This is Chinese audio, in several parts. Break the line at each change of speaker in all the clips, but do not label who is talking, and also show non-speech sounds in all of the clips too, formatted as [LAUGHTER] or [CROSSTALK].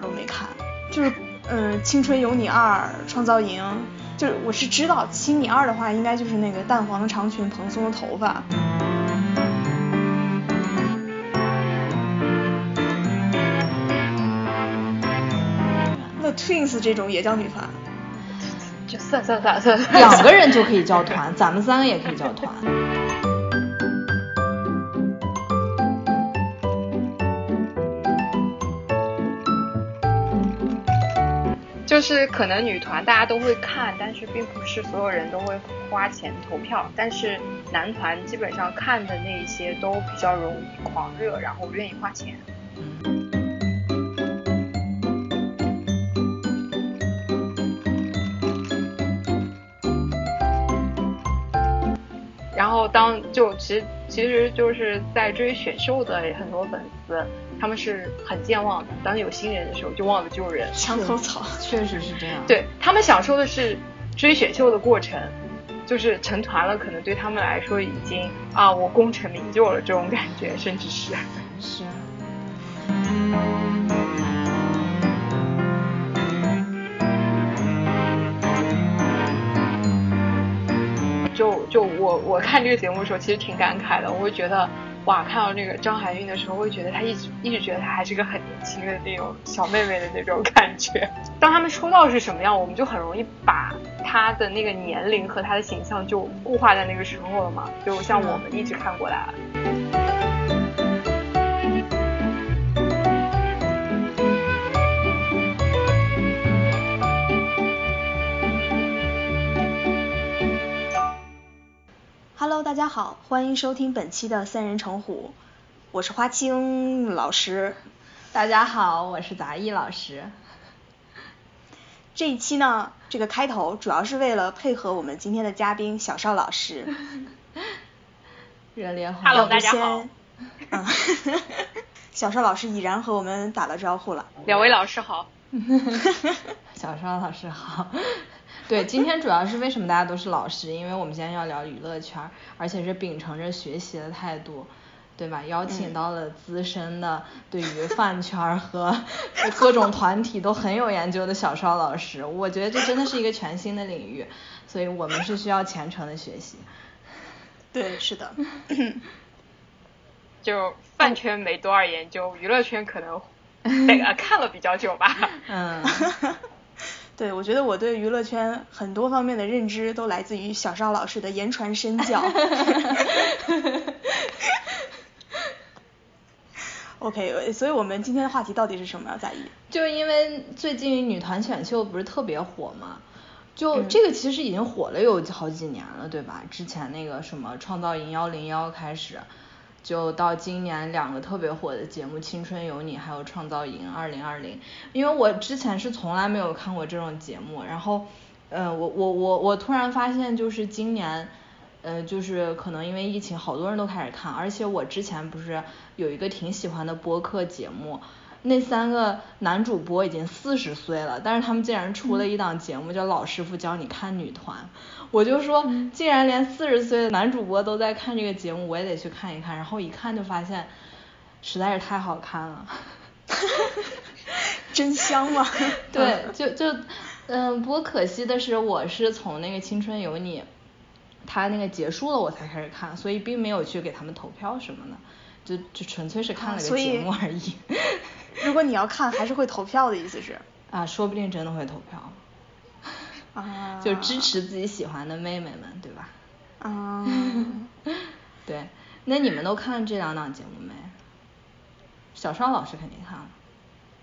都没看，就是嗯，青春有你二，创造营，就是我是知道青你二的话，应该就是那个淡黄的长裙，蓬松的头发。那 Twins 这种也叫女团？
就算算算算，
两个人就可以叫团，咱们三个也可以叫团。
就是可能女团大家都会看，但是并不是所有人都会花钱投票。但是男团基本上看的那些都比较容易狂热，然后愿意花钱。然后当就其实其实就是在追选秀的很多粉丝，他们是很健忘的。当有新人的时候，就忘了旧人，
墙头草，
确实是这样。
对他们享受的是追选秀的过程，就是成团了，可能对他们来说已经啊，我功成名就了这种感觉，甚至是
是。
就就我我看这个节目的时候，其实挺感慨的。我会觉得，哇，看到那个张含韵的时候，会觉得她一直一直觉得她还是个很年轻的那种小妹妹的那种感觉。[LAUGHS] 当他们出道是什么样，我们就很容易把她的那个年龄和她的形象就固化在那个时候了嘛。就像我们一直看过来。
大家好，欢迎收听本期的三人成虎，我是花青老师。
大家好，我是杂艺老师。
这一期呢，这个开头主要是为了配合我们今天的嘉宾小邵老师。
热烈欢
迎！Hello，大家好。
嗯，[LAUGHS] 小邵老师已然和我们打了招呼了。
两位老师好。[LAUGHS]
小邵老师好。[LAUGHS] 对，今天主要是为什么大家都是老师？因为我们今天要聊娱乐圈，而且是秉承着学习的态度，对吧？邀请到了资深的，对于饭圈和各种团体都很有研究的小邵老师。我觉得这真的是一个全新的领域，所以我们是需要虔诚的学习。
对，是的。[LAUGHS]
就饭圈没多少研究，娱乐圈可能得看了比较久吧。
嗯。[LAUGHS]
对，我觉得我对娱乐圈很多方面的认知都来自于小邵老师的言传身教。[LAUGHS] OK，所以我们今天的话题到底是什么呀？在意？
就是因为最近女团选秀不是特别火嘛，就这个其实已经火了有好几年了，对吧？之前那个什么创造营幺零幺开始。就到今年两个特别火的节目《青春有你》还有《创造营二零二零》，因为我之前是从来没有看过这种节目，然后，呃，我我我我突然发现就是今年，呃，就是可能因为疫情，好多人都开始看，而且我之前不是有一个挺喜欢的播客节目。那三个男主播已经四十岁了，但是他们竟然出了一档节目叫《老师傅教你看女团》，我就说，既然连四十岁的男主播都在看这个节目，我也得去看一看。然后一看就发现，实在是太好看了，[LAUGHS]
真香吗？[LAUGHS]
对，就就嗯，不过可惜的是，我是从那个《青春有你》他那个结束了我才开始看，所以并没有去给他们投票什么的，就就纯粹是看了个节目而已。[LAUGHS]
如果你要看，还是会投票的意思是？
啊，说不定真的会投票。
啊。[LAUGHS]
就支持自己喜欢的妹妹们，对吧？
啊。[LAUGHS]
对，那你们都看这两档节目没？小双老师肯定看了。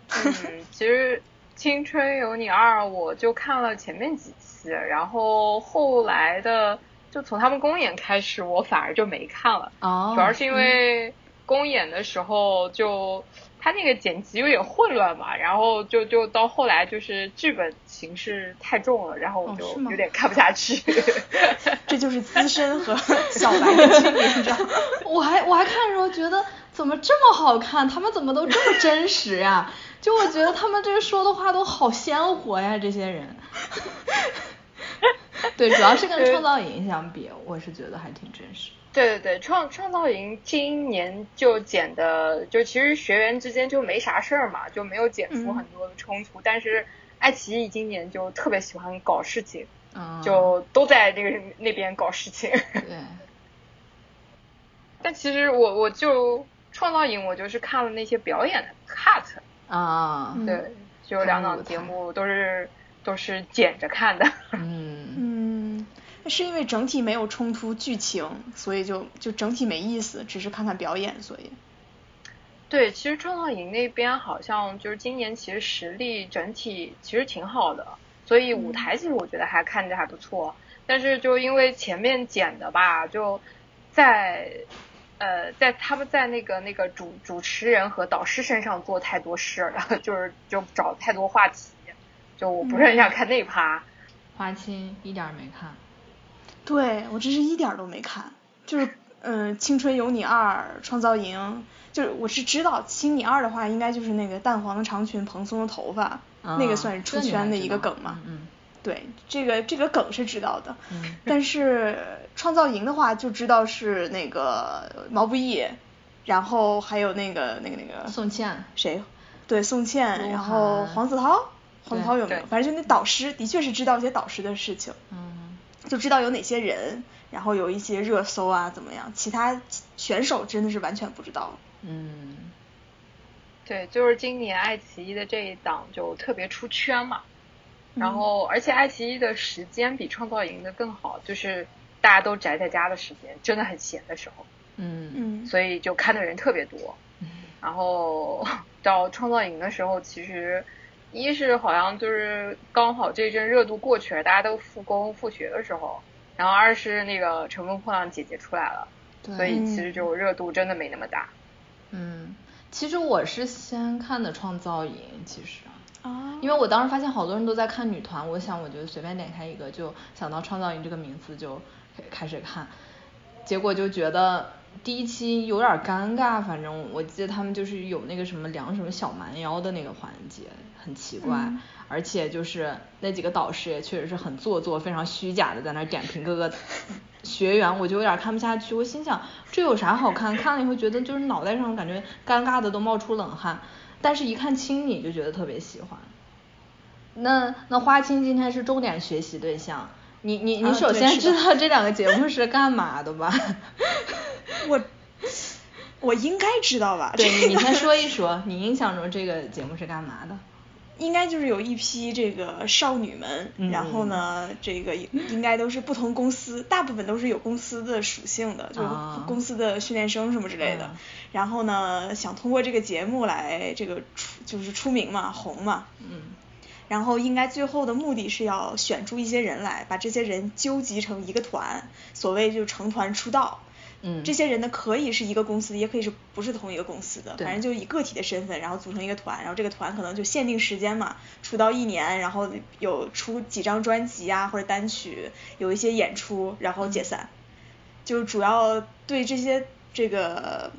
嗯，其实《青春有你二》我就看了前面几期，然后后来的就从他们公演开始，我反而就没看了。
哦。
主要是因为公演的时候就。他那个剪辑有点混乱嘛，然后就就到后来就是剧本形式太重了，然后我就有点看不下去。[LAUGHS]
这就是资深和小白的区别，你知道吗？[LAUGHS]
我还我还看的时候觉得怎么这么好看，他们怎么都这么真实呀？就我觉得他们这个说的话都好鲜活呀，这些人。[LAUGHS] 对，主要是跟创造营相比，我是觉得还挺真实。
对对对，创创造营今年就剪的，就其实学员之间就没啥事儿嘛，就没有剪出很多的冲突。但是爱奇艺今年就特别喜欢搞事情，就都在那个那边搞事情。
对。[LAUGHS]
但其实我我就创造营，我就是看了那些表演的 cut
啊，
对，就两档节目都是都是剪着看的。
是因为整体没有冲突剧情，所以就就整体没意思，只是看看表演，所以。
对，其实创造营那边好像就是今年其实实力整体其实挺好的，所以舞台其实我觉得还看着还不错。但是就因为前面剪的吧，就在呃在他们在那个那个主主持人和导师身上做太多事了，[LAUGHS] 就是就找太多话题，就我不是很想看那趴。
花青一点没看。
对我真是一点都没看，就是嗯，《青春有你二》创造营，就是我是知道《青你二》的话，应该就是那个淡黄的长裙、蓬松的头发，那个算是出圈的一个梗嘛。
嗯。
对，这个这个梗是知道的。嗯。但是创造营的话，就知道是那个毛不易，然后还有那个那个那个。
宋茜。
谁？对，宋茜，然后黄子韬，黄子韬有没有？反正就那导师，的确是知道一些导师的事情。
嗯。
就知道有哪些人，然后有一些热搜啊，怎么样？其他选手真的是完全不知道。
嗯，
对，就是今年爱奇艺的这一档就特别出圈嘛。然后，而且爱奇艺的时间比创造营的更好，就是大家都宅在家的时间，真的很闲的时候。
嗯
嗯。
所以就看的人特别多。然后 [LAUGHS] 到创造营的时候，其实。一是好像就是刚好这阵热度过去了，大家都复工复学的时候，然后二是那个乘风破浪姐姐出来了，所以其实就热度真的没那么大。
嗯，其实我是先看的创造营，其实
啊，
因为我当时发现好多人都在看女团，我想我就随便点开一个，就想到创造营这个名字就开始看，结果就觉得。第一期有点尴尬，反正我记得他们就是有那个什么量什么小蛮腰的那个环节，很奇怪，而且就是那几个导师也确实是很做作，非常虚假的在那点评各个学员，我就有点看不下去。我心想这有啥好看？看了以后觉得就是脑袋上感觉尴尬的都冒出冷汗，但是一看青你就觉得特别喜欢。那那花青今天是重点学习对象，你你你首先知道这两个节目是干嘛的吧？[LAUGHS]
我我应该知道吧？[LAUGHS]
对，你先说一说，你印象中这个节目是干嘛的？[LAUGHS]
应该就是有一批这个少女们，然后呢，这个应该都是不同公司，大部分都是有公司的属性的，就是公司的训练生什么之类的。然后呢，想通过这个节目来这个出，就是出名嘛，红嘛。
嗯。
然后应该最后的目的是要选出一些人来，把这些人纠集成一个团，所谓就成团出道。
嗯，
这些人呢，可以是一个公司，也可以是不是同一个公司的，反正就以个体的身份，然后组成一个团，然后这个团可能就限定时间嘛，出道一年，然后有出几张专辑啊或者单曲，有一些演出，然后解散。就主要对这些这个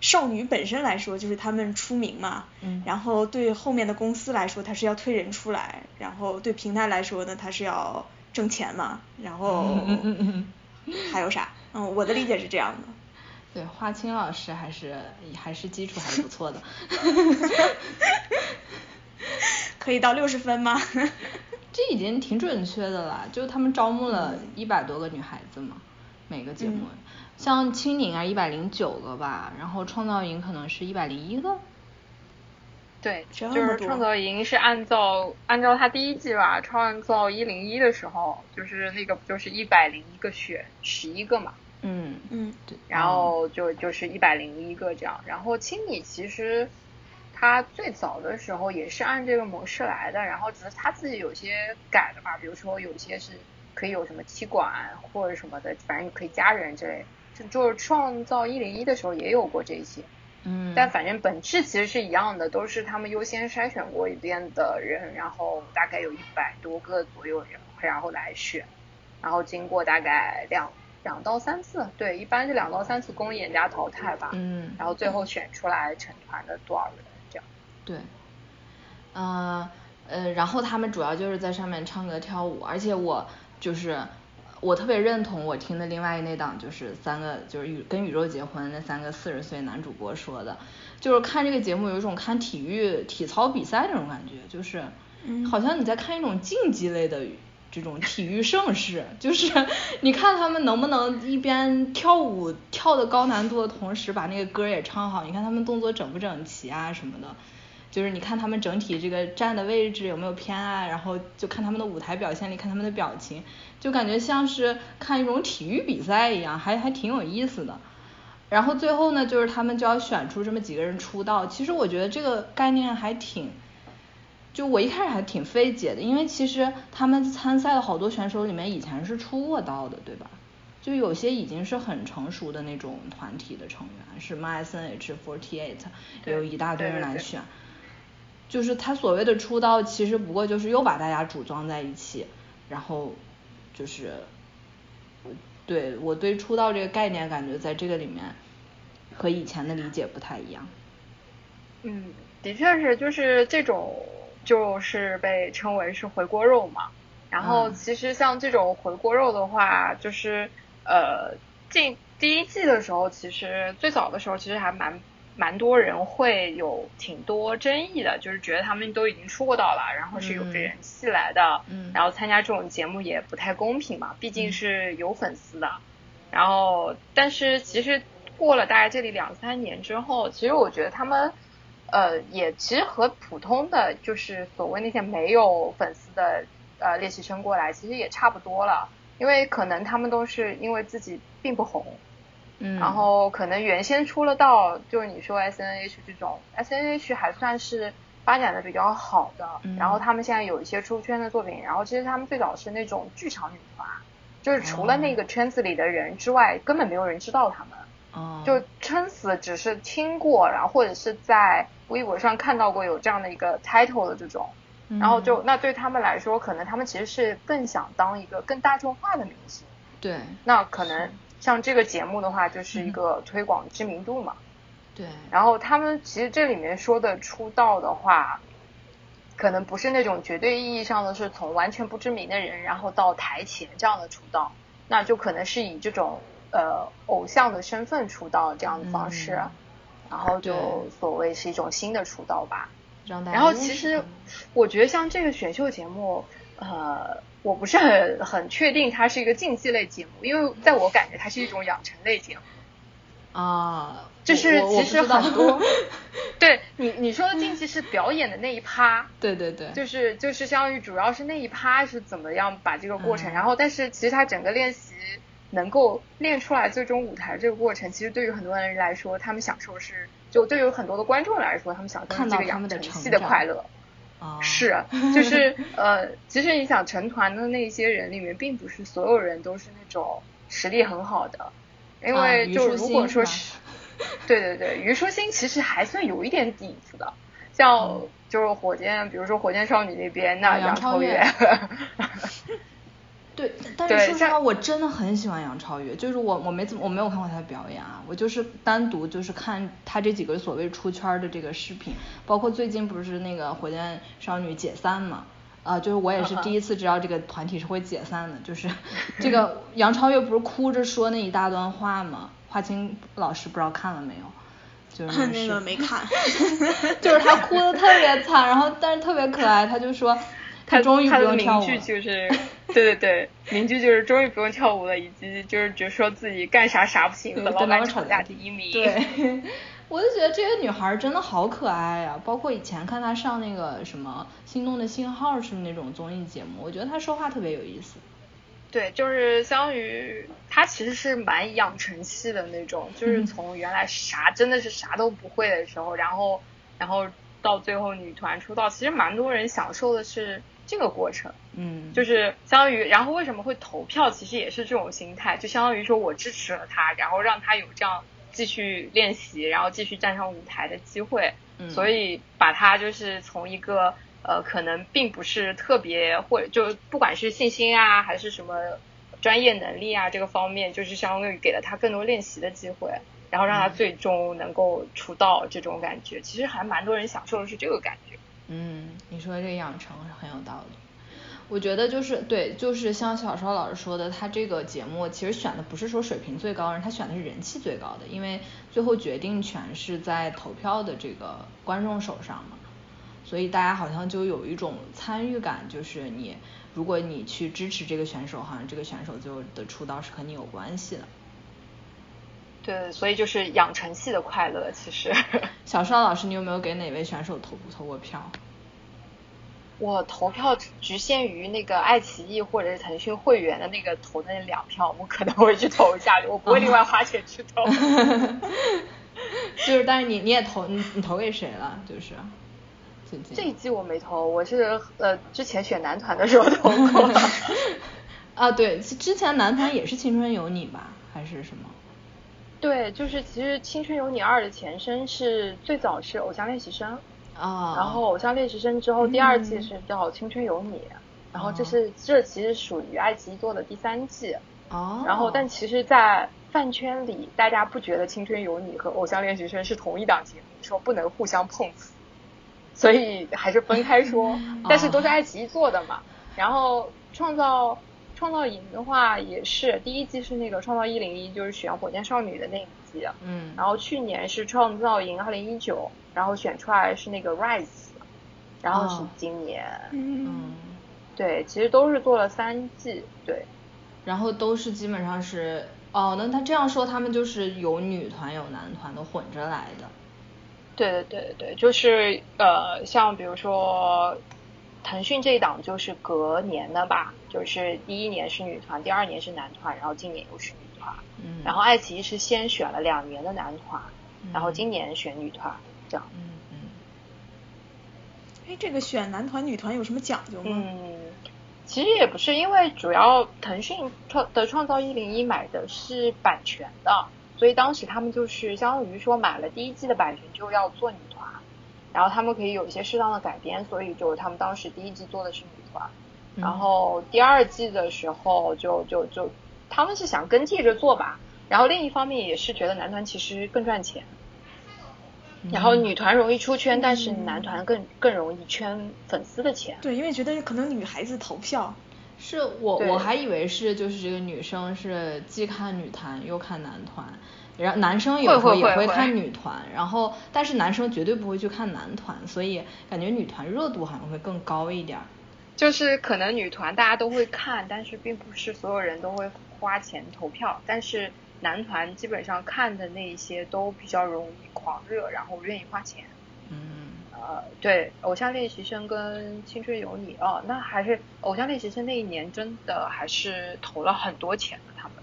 少女本身来说，就是他们出名嘛，
嗯，
然后对后面的公司来说，他是要推人出来，然后对平台来说呢，他是要挣钱嘛，然后还有啥？嗯，我的理解是这样的。
对，花青老师还是还是基础还是不错的。[LAUGHS]
可以到六十分吗？[LAUGHS]
这已经挺准确的了，就他们招募了一百多个女孩子嘛，每个节目，像青柠啊一百零九个吧，然后创造营可能是一百零一个。
对，就是创造营是按照按照他第一季吧，创造一零一的时候，就是那个不就是一百零一个选十一个嘛，
嗯
嗯，
对，
然后就就是一百零一个这样，然后青柠其实他最早的时候也是按这个模式来的，然后只是他自己有些改的吧，比如说有些是可以有什么踢馆或者什么的，反正可以加人之类，就就是创造一零一的时候也有过这些。
嗯，
但反正本质其实是一样的，都是他们优先筛选过一遍的人，然后大概有一百多个左右人，然后来选，然后经过大概两两到三次，对，一般是两到三次公演加淘汰吧，
嗯，
然后最后选出来成团的多少人这样。
对，嗯呃，然后他们主要就是在上面唱歌跳舞，而且我就是我特别认同我听的另外那档就是三个就是宇跟宇宙结婚那三个四十岁男主播说的，就是看这个节目有一种看体育体操比赛那种感觉，就是好像你在看一种竞技类的这种体育盛世，[LAUGHS] 就是你看他们能不能一边跳舞跳的高难度的同时把那个歌也唱好，你看他们动作整不整齐啊什么的。就是你看他们整体这个站的位置有没有偏爱，然后就看他们的舞台表现力，看他们的表情，就感觉像是看一种体育比赛一样，还还挺有意思的。然后最后呢，就是他们就要选出这么几个人出道。其实我觉得这个概念还挺，就我一开始还挺费解的，因为其实他们参赛的好多选手里面以前是出过道的，对吧？就有些已经是很成熟的那种团体的成员，什么 S N H forty eight，也有一大堆人来选。就是他所谓的出道，其实不过就是又把大家组装在一起，然后就是，对我对出道这个概念感觉在这个里面和以前的理解不太一样。
嗯，的确是，就是这种就是被称为是回锅肉嘛。然后其实像这种回锅肉的话，就是呃进第一季的时候，其实最早的时候其实还蛮。蛮多人会有挺多争议的，就是觉得他们都已经出过道了，然后是有着人气来的，然后参加这种节目也不太公平嘛，毕竟是有粉丝的。然后，但是其实过了大概这里两三年之后，其实我觉得他们，呃，也其实和普通的就是所谓那些没有粉丝的呃练习生过来，其实也差不多了，因为可能他们都是因为自己并不红。
嗯，
然后可能原先出了道，就是你说 S N H 这种，S N H 还算是发展的比较好的，然后他们现在有一些出圈的作品，然后其实他们最早是那种剧场女团，就是除了那个圈子里的人之外，根本没有人知道他们，
哦，
就撑死只是听过，然后或者是在微博上看到过有这样的一个 title 的这种，然后就那对他们来说，可能他们其实是更想当一个更大众化的明星，
对，
那可能。像这个节目的话，就是一个推广知名度嘛。
对。
然后他们其实这里面说的出道的话，可能不是那种绝对意义上的是从完全不知名的人，然后到台前这样的出道，那就可能是以这种呃偶像的身份出道这样的方式，然后就所谓是一种新的出道吧。然后其实我觉得像这个选秀节目，呃。我不是很很确定它是一个竞技类节目，因为在我感觉它是一种养成类节目。
啊，
就是其实很多，[LAUGHS] 对你你说的竞技是表演的那一趴，
对对对，
就是就是相当于主要是那一趴是怎么样把这个过程，然后但是其实它整个练习能够练出来最终舞台这个过程，其实对于很多人来说，他们享受是就对于很多的观众来说，他们享受这个养成系的快乐。是，[LAUGHS] 就是呃，其实你想成团的那些人里面，并不是所有人都是那种实力很好的，因为就如果说是，对对对，虞书欣其实还算有一点底子的，像就是火箭，比如说火箭少女那边那
杨
超
越。[LAUGHS] 对，但是说实话，我真的很喜欢杨超越。就是我，我没怎么，我没有看过她的表演啊。我就是单独就是看她这几个所谓出圈的这个视频，包括最近不是那个火箭少女解散嘛？啊，就是我也是第一次知道这个团体是会解散的。就是这个杨超越不是哭着说那一大段话吗？华清老师不知道看了没有？就是
那 [LAUGHS] 个没看。[LAUGHS]
就是她哭的特别惨，然后但是特别可爱，她就说。
他
终于不用
跳舞。名句就是，对对对，名句就是终于不用跳舞了，以及就是觉得说自己干啥啥不行，和老板吵架第一名。
对，我就觉得这个女孩真的好可爱呀，包括以前看她上那个什么《心动的信号》是那种综艺节目，我觉得她说话特别有意思。
对，就是相当于她其实是蛮养成系的那种，就是从原来啥真的是啥都不会的时候，然后然后到最后女团出道，其实蛮多人享受的是。这个过程，
嗯，
就是相当于，然后为什么会投票？其实也是这种心态，就相当于说我支持了他，然后让他有这样继续练习，然后继续站上舞台的机会。
嗯，
所以把他就是从一个呃，可能并不是特别，或者就不管是信心啊，还是什么专业能力啊这个方面，就是相当于给了他更多练习的机会，然后让他最终能够出道这种感觉。其实还蛮多人享受的是这个感觉。
嗯，你说这个养成是很有道理。我觉得就是对，就是像小邵老师说的，他这个节目其实选的不是说水平最高的人，他选的是人气最高的，因为最后决定权是在投票的这个观众手上嘛，所以大家好像就有一种参与感，就是你如果你去支持这个选手，好像这个选手就的出道是和你有关系的。
对，所以就是养成系的快乐，其实。[LAUGHS]
小邵老师，你有没有给哪位选手投投过票？
我投票局限于那个爱奇艺或者是腾讯会员的那个投的那两票，我可能会去投一下，我不会另外花钱去投。[LAUGHS]
就是，但是你你也投，你你投给谁了？就是最近
这一季我没投，我是呃之前选男团的时候投过。[LAUGHS]
啊，对，之前男团也是《青春有你》吧，还是什么？
对，就是其实《青春有你二》的前身是最早是《偶像练习生》。
啊，
然后《偶像练习生》之后第二季是叫《青春有你》，然后这是这其实属于爱奇艺做的第三季。
哦。
然后，但其实，在饭圈里，大家不觉得《青春有你》和《偶像练习生》是同一档节目，说不能互相碰瓷，所以还是分开说。但是都是爱奇艺做的嘛。然后创造创造营的话也是第一季是那个创造一零一，就是选火箭少女的那一季。
嗯。
然后去年是创造营二零一九。然后选出来是那个 Rise，然后是今年，
嗯，
对，其实都是做了三季，对，
然后都是基本上是，哦，那他这样说，他们就是有女团有男团都混着来的，
对对对对就是呃，像比如说腾讯这一档就是隔年的吧，就是第一年是女团，第二年是男团，然后今年又是女团，
嗯，
然后爱奇艺是先选了两年的男团，然后今年选女团。这样，
嗯嗯，
哎，这个选男团女团有什么讲究吗？
嗯，其实也不是，因为主要腾讯创的创造一零一买的是版权的，所以当时他们就是相当于说买了第一季的版权就要做然后他们可以有一些适当的改编，所以就他们当时第一季做的是女团，然后第二季的时候就就就他们是想跟替着做吧，然后另一方面也是觉得男团其实更赚钱。然后女团容易出圈，但是男团更更容易圈粉丝的钱。
对，因为觉得可能女孩子投票，
是我我还以为是就是这个女生是既看女团又看男团，然后男生有时候也会看女团，然后但是男生绝对不会去看男团，所以感觉女团热度好像会更高一点。
就是可能女团大家都会看，但是并不是所有人都会花钱投票，但是。男团基本上看的那一些都比较容易狂热，然后愿意花钱。
嗯。
呃，对，偶像练习生跟青春有你哦，那还是偶像练习生那一年真的还是投了很多钱的他们。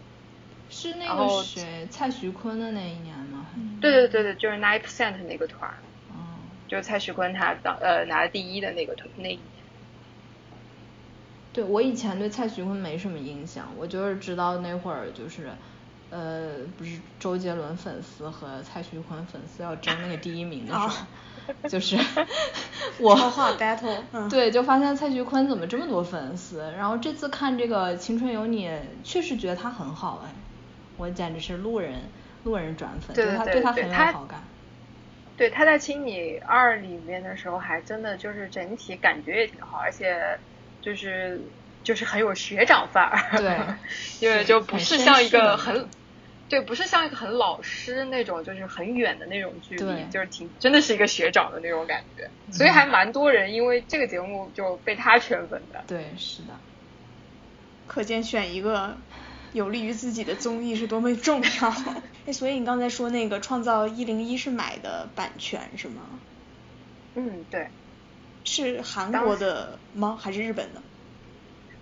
是那个谁蔡徐坤的那一年吗？
对对对对，就是 Nine Percent 那个团。
哦。
就是蔡徐坤他当呃拿了第一的那个团那一年。
对，我以前对蔡徐坤没什么印象，我就是知道那会儿就是。呃，不是周杰伦粉丝和蔡徐坤粉丝要争那个第一名的时候，[LAUGHS] 就是 [LAUGHS] 我
超话 battle，[LAUGHS]
对，就发现蔡徐坤怎么这么多粉丝，然后这次看这个《青春有你》，确实觉得他很好哎，我简直是路人路人转粉，
对
他对他很有好感。
对，他在《青你二》里面的时候，还真的就是整体感觉也挺好，而且就是。就是很有学长范儿，
对，[LAUGHS]
因为就不是像一个很，对，不是像一个很老师那种，就是很远的那种距离，就是挺真的是一个学长的那种感觉，所以还蛮多人因为这个节目就被他圈粉的。
对，是的。
可见选一个有利于自己的综艺是多么重要。[LAUGHS] 哎，所以你刚才说那个创造一零一是买的版权是吗？
嗯，对。
是韩国的吗？还是日本的？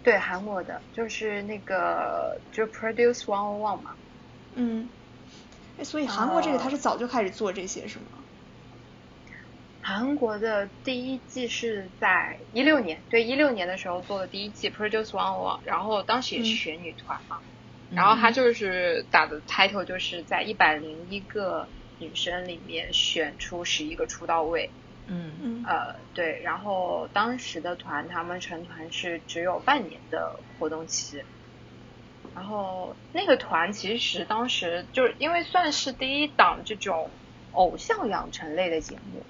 对韩国的，就是那个就 Produce One On One 嘛。
嗯。哎，所以韩国这个他是早就开始做这些是吗？
韩国的第一季是在一六年，对一六年的时候做的第一季 Produce One One，然后当时也是选女团嘛。然后他就是打的 title 就是在一百零一个女生里面选出十一个出道位。
嗯
嗯
呃对，然后当时的团他们成团是只有半年的活动期，然后那个团其实当时就是因为算是第一档这种偶像养成类的节目，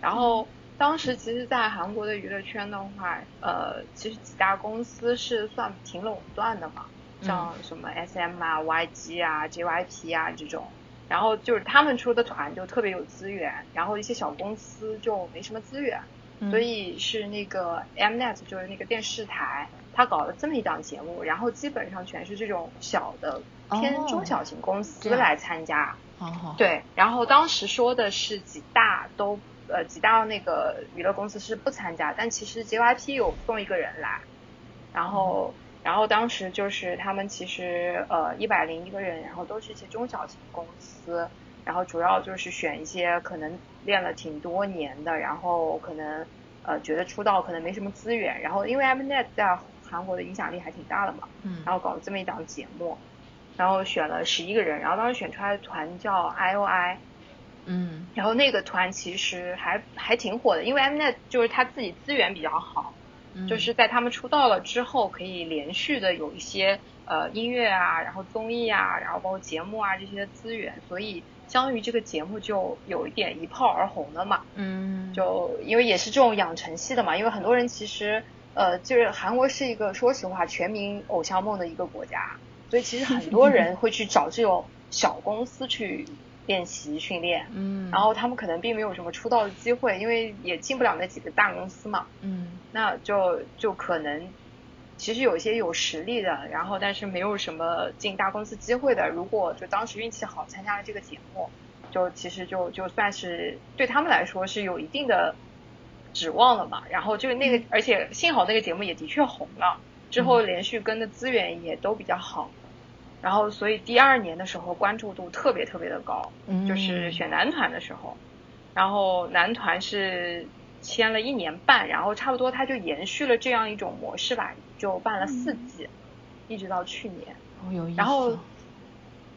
然后当时其实，在韩国的娱乐圈的话，呃，其实几大公司是算挺垄断的嘛，像什么 SM 啊、YG 啊、JYP 啊这种，然后就是他们出的团就特别有资源，然后一些小公司就没什么资源，所以是那个 Mnet 就是那个电视台，他搞了这么一档节目，然后基本上全是这种小的偏中小型公司来参加。对，然后当时说的是几大都呃几大那个娱乐公司是不参加，但其实 JYP 有送一个人来，然后然后当时就是他们其实呃一百零一个人，然后都是一些中小型公司，然后主要就是选一些可能练了挺多年的，然后可能呃觉得出道可能没什么资源，然后因为 Mnet 在韩国的影响力还挺大的嘛，嗯，然后搞了这么一档节目。然后选了十一个人，然后当时选出来的团叫 I.O.I，
嗯，
然后那个团其实还还挺火的，因为 Mnet 就是他自己资源比较好，就是在他们出道了之后，可以连续的有一些呃音乐啊，然后综艺啊，然后包括节目啊这些资源，所以相当于这个节目就有一点一炮而红了嘛，
嗯，
就因为也是这种养成系的嘛，因为很多人其实呃就是韩国是一个说实话全民偶像梦的一个国家。所以其实很多人会去找这种小公司去练习训练，
嗯，
然后他们可能并没有什么出道的机会，因为也进不了那几个大公司嘛，
嗯，
那就就可能其实有一些有实力的，然后但是没有什么进大公司机会的，如果就当时运气好参加了这个节目，就其实就就算是对他们来说是有一定的指望了嘛，然后就那个，而且幸好那个节目也的确红了，之后连续跟的资源也都比较好。然后，所以第二年的时候关注度特别特别的高，就是选男团的时候，然后男团是签了一年半，然后差不多他就延续了这样一种模式吧，就办了四季，一直到去年。
哦，有意思。
然后，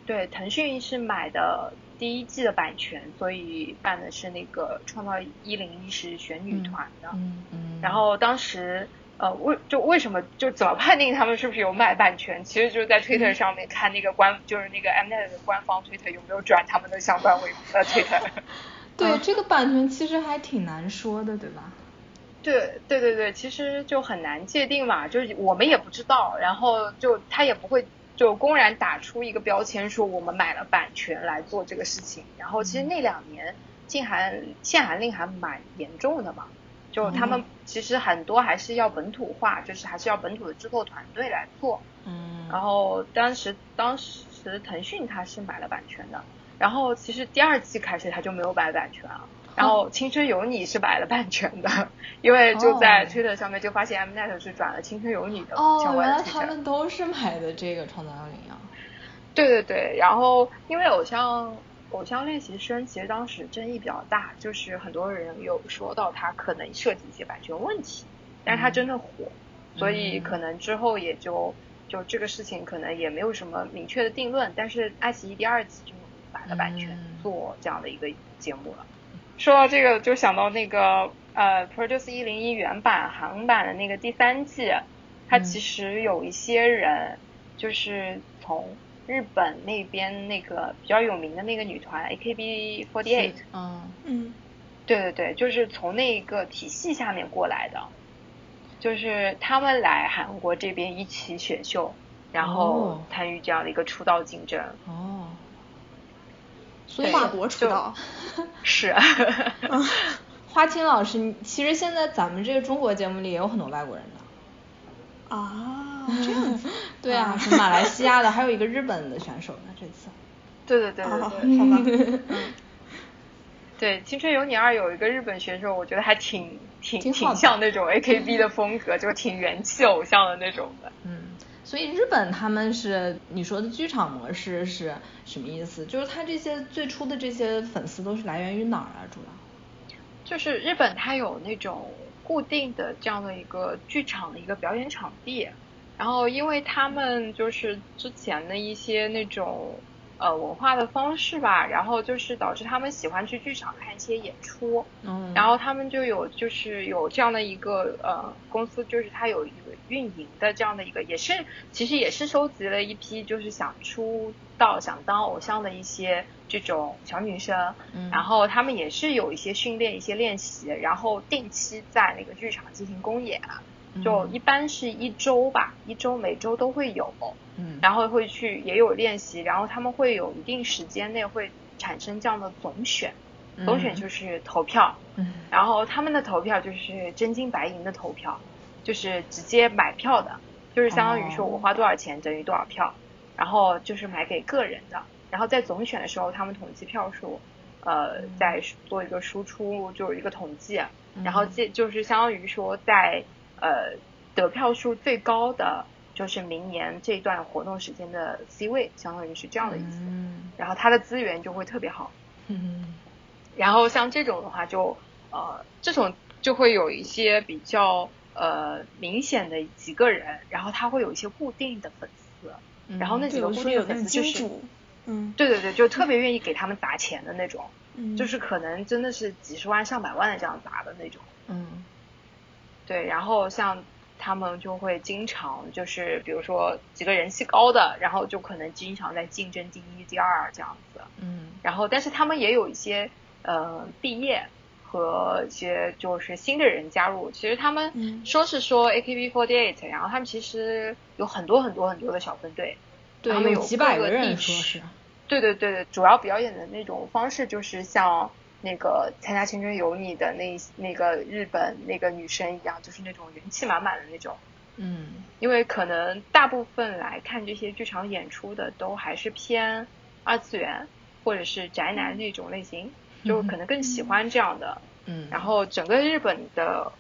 对，腾讯是买的第一季的版权，所以办的是那个创造一零一是选女团的。
嗯嗯。
然后当时。呃，为就为什么就怎么判定他们是不是有买版权？其实就是在 Twitter 上面看那个官，就是那个 Mnet 的官方 Twitter 有没有转他们的相关微呃 Twitter。[LAUGHS]
对，这个版权其实还挺难说的，对吧？
对对对对，其实就很难界定嘛，就是我们也不知道，然后就他也不会就公然打出一个标签说我们买了版权来做这个事情。然后其实那两年禁韩限韩令还蛮严重的嘛。就他们其实很多还是要本土化，就是还是要本土的制作团队来做。
嗯。
然后当时当时腾讯他是买了版权的，然后其实第二季开始他就没有买版权了。然后青春有你是买了版权的，因为就在推特上面就发现 Mnet 是转了青春有你的相关的
哦，原来他们都是买的这个创造幺零幺。
对对对，然后因为偶像。偶像练习生其实当时争议比较大，就是很多人有说到他可能涉及一些版权问题，但是他真的火，所以可能之后也就就这个事情可能也没有什么明确的定论。但是爱奇艺第二季就买了版权做这样的一个节目了。说到这个，就想到那个呃，Produce 一零一原版韩版的那个第三季，它其实有一些人就是从。日本那边那个比较有名的那个女团 AKB48，
嗯
嗯，
对对对，就是从那个体系下面过来的，就是他们来韩国这边一起选秀，然后参与这样的一个出道竞争。
哦，
所以跨国出道 [LAUGHS]
是。[LAUGHS]
花青老师，其实现在咱们这个中国节目里也有很多外国人
的。啊。这样子，[LAUGHS]
对啊，是马来西亚的，还有一个日本的选手呢，这次。
对对对对对，好吧。嗯。[LAUGHS] 对，《青春有你二》有一个日本选手，我觉得还挺挺挺像那种 AKB 的风格，就挺元气偶像的那种的。
嗯，所以日本他们是你说的剧场模式是什么意思？就是他这些最初的这些粉丝都是来源于哪儿啊？主要？
就是日本，它有那种固定的这样的一个剧场的一个表演场地。然后，因为他们就是之前的一些那种呃文化的方式吧，然后就是导致他们喜欢去剧场看一些演出，嗯，然后他们就有就是有这样的一个呃公司，就是他有一个运营的这样的一个，也是其实也是收集了一批就是想出道想当偶像的一些这种小女生，嗯，然后他们也是有一些训练一些练习，然后定期在那个剧场进行公演。就一般是一周吧，一周每周都会有，嗯，然后会去也有练习，然后他们会有一定时间内会产生这样的总选，总选就是投票，嗯，然后他们的投票就是真金白银的投票，就是直接买票的，就是相当于说我花多少钱等于多少票，然后就是买给个人的，然后在总选的时候他们统计票数，呃，再做一个输出，就是一个统计，然后这就是相当于说在。呃，得票数最高的就是明年这段活动时间的 C 位，相当于是这样的意思。嗯。然后它的资源就会特别好。嗯。然后像这种的话，就呃，这种就会有一些比较呃明显的几个人，然后他会有一些固定的粉丝，嗯然后那几个固定的粉丝就是，嗯，对对对，就特别愿意给他们砸钱的那种，嗯就是可能真的是几十万上百万的这样砸的那种。嗯。对，然后像他们就会经常就是，比如说几个人气高的，然后就可能经常在竞争第一、第二这样子。嗯。然后，但是他们也有一些呃毕业和一些就是新的人加入。其实他们说是说 AKB48，然后他们其实有很多很多很多的小分队，他们有
几百个人说是。
对对对对，主要表演的那种方式就是像。那个参加青春有你的那那个日本那个女生一样，就是那种元气满满的那种。嗯。因为可能大部分来看这些剧场演出的都还是偏二次元或者是宅男那种类型，就可能更喜欢这样的。嗯。然后整个日本的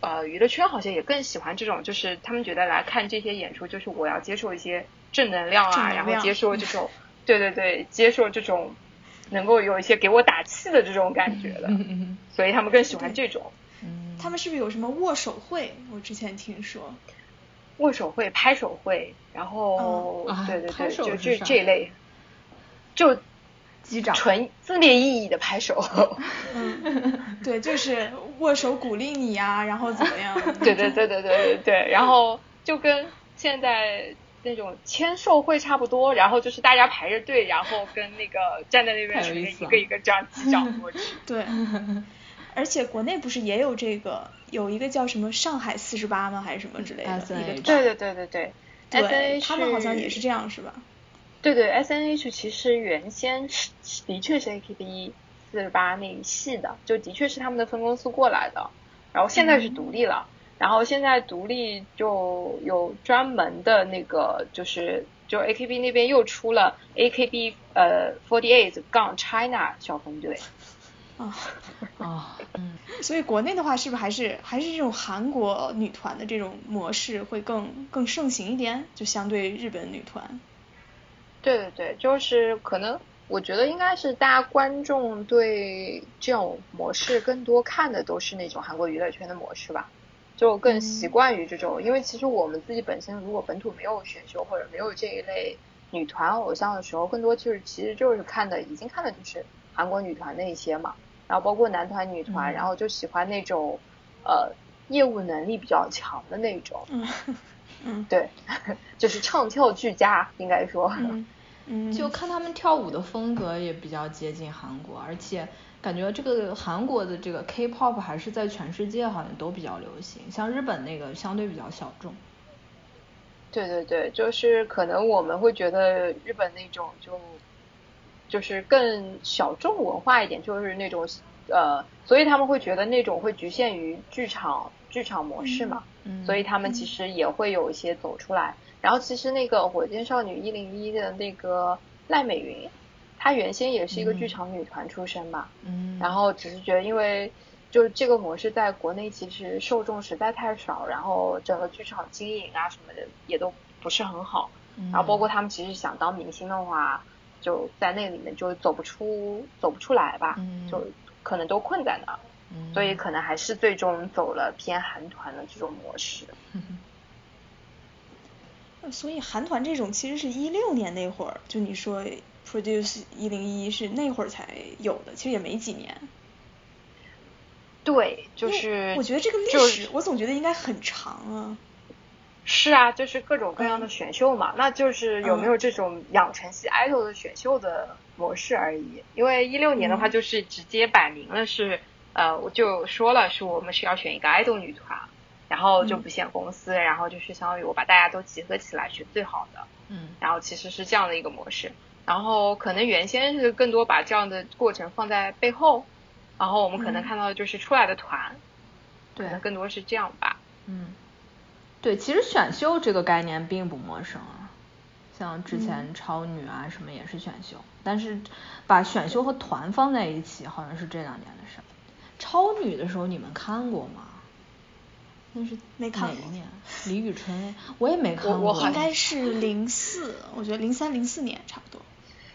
呃娱乐圈好像也更喜欢这种，就是他们觉得来看这些演出，就是我要接受一些正能量啊，然后接受这种，对对对，接受这种。能够有一些给我打气的这种感觉的，所以他们更喜欢这种。
他们是不是有什么握手会？我之前听说，
握手会、拍手会，然后对对对，就这这一类，就
击掌，
纯字面意义的拍手。
嗯，对，就是握手鼓励你啊，然后怎么样？[LAUGHS]
对对对对对对对，然后就跟现在。那种签售会差不多，然后就是大家排着队，然后跟那个站在那边一个一个这样击掌过去。[LAUGHS]
对，而且国内不是也有这个，有一个叫什么上海四十八吗？还是什么之类的？一个
对对对对对。
S N H 他们好像也是这样，是吧？
对对，S N H 其实原先是的确是 A K B 四十八那一系的，就的确是他们的分公司过来的，然后现在是独立了。然后现在独立就有专门的那个，就是就 AKB 那边又出了 AKB 呃 Forty Eight 杠 China 小分队。
啊 [LAUGHS] 啊嗯，所以国内的话是不是还是还是这种韩国女团的这种模式会更更盛行一点？就相对日本女团。
对对对，就是可能我觉得应该是大家观众对这种模式更多看的都是那种韩国娱乐圈的模式吧。就更习惯于这种，因为其实我们自己本身如果本土没有选秀或者没有这一类女团偶像的时候，更多就是其实就是看的已经看的就是韩国女团那一些嘛，然后包括男团女团，然后就喜欢那种呃业务能力比较强的那种，嗯，对，[LAUGHS] 就是唱跳俱佳应该说，
嗯，就看他们跳舞的风格也比较接近韩国，而且。感觉这个韩国的这个 K-pop 还是在全世界好像都比较流行，像日本那个相对比较小众。
对对对，就是可能我们会觉得日本那种就就是更小众文化一点，就是那种呃，所以他们会觉得那种会局限于剧场剧场模式嘛，所以他们其实也会有一些走出来。然后其实那个火箭少女一零一的那个赖美云。她原先也是一个剧场女团出身嘛，嗯，然后只是觉得因为就是这个模式在国内其实受众实在太少，然后整个剧场经营啊什么的也都不是很好，然后包括他们其实想当明星的话，就在那里面就走不出走不出来吧，就可能都困在那儿，所以可能还是最终走了偏韩团的这种模式。[LAUGHS]
所以韩团这种其实是一六年那会儿，就你说。Produce 一零一是那会儿才有的，其实也没几年。
对，就是
我觉得这个历史，我总觉得应该很长啊。
是啊，就是各种各样的选秀嘛，那就是有没有这种养成系 idol 的选秀的模式而已。因为一六年的话，就是直接摆明了是，呃，我就说了是我们是要选一个 idol 女团，然后就不限公司，然后就是相当于我把大家都集合起来选最好的，
嗯，
然后其实是这样的一个模式。然后可能原先是更多把这样的过程放在背后。然后我们可能看到的就是出来的团，
对，
更多是这样吧。
嗯，对，其实选秀这个概念并不陌生啊，像之前超女啊什么也是选秀，但是把选秀和团放在一起，好像是这两年的事。超女的时候你们看过吗？那是
没看过。
哪一年？李宇春，我也没看过。
应该是零四，我觉得零三零四年差不多。